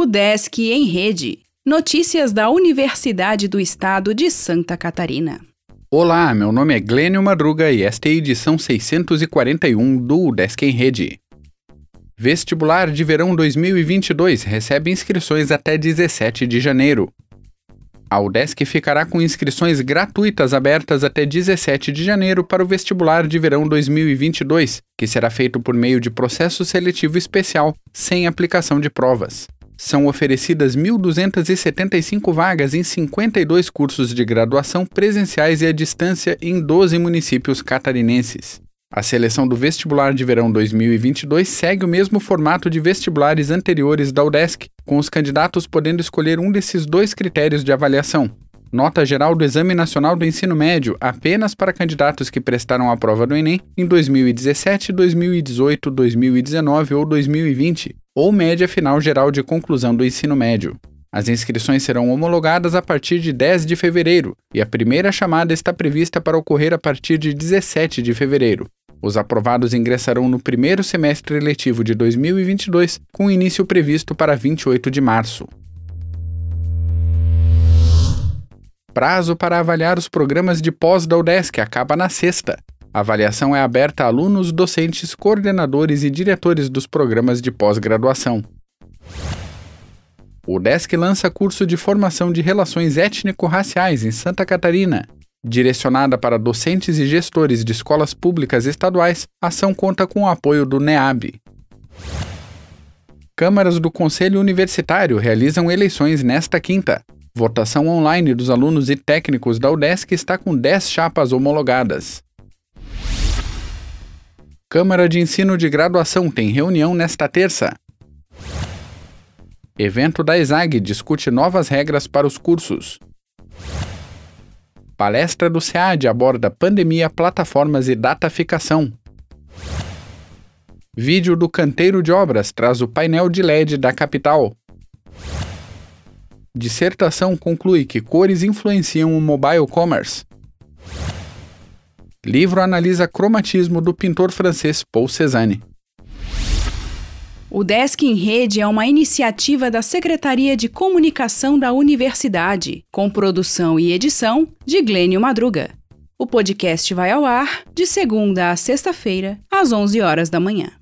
O Desk em Rede. Notícias da Universidade do Estado de Santa Catarina. Olá, meu nome é Glênio Madruga e esta é a edição 641 do Desk em Rede. Vestibular de Verão 2022 recebe inscrições até 17 de janeiro. A UDESC ficará com inscrições gratuitas abertas até 17 de janeiro para o vestibular de verão 2022, que será feito por meio de processo seletivo especial, sem aplicação de provas. São oferecidas 1.275 vagas em 52 cursos de graduação presenciais e à distância em 12 municípios catarinenses. A seleção do vestibular de verão 2022 segue o mesmo formato de vestibulares anteriores da UDESC, com os candidatos podendo escolher um desses dois critérios de avaliação. Nota geral do Exame Nacional do Ensino Médio apenas para candidatos que prestaram a prova do Enem em 2017, 2018, 2019 ou 2020, ou média final geral de conclusão do ensino médio. As inscrições serão homologadas a partir de 10 de fevereiro e a primeira chamada está prevista para ocorrer a partir de 17 de fevereiro. Os aprovados ingressarão no primeiro semestre letivo de 2022, com início previsto para 28 de março. Prazo para avaliar os programas de pós da UDESC acaba na sexta. A avaliação é aberta a alunos, docentes, coordenadores e diretores dos programas de pós-graduação. O UDESC lança curso de formação de relações étnico-raciais em Santa Catarina. Direcionada para docentes e gestores de escolas públicas estaduais, a ação conta com o apoio do NEAB. Câmaras do Conselho Universitário realizam eleições nesta quinta. Votação online dos alunos e técnicos da UDESC está com 10 chapas homologadas. Câmara de Ensino de Graduação tem reunião nesta terça. Evento da ESAG discute novas regras para os cursos. Palestra do SEAD aborda pandemia, plataformas e dataficação. Vídeo do canteiro de obras traz o painel de LED da capital. Dissertação conclui que cores influenciam o mobile commerce. Livro analisa cromatismo do pintor francês Paul Cézanne. O Desk em Rede é uma iniciativa da Secretaria de Comunicação da Universidade, com produção e edição de Glênio Madruga. O podcast vai ao ar de segunda a sexta-feira, às 11 horas da manhã.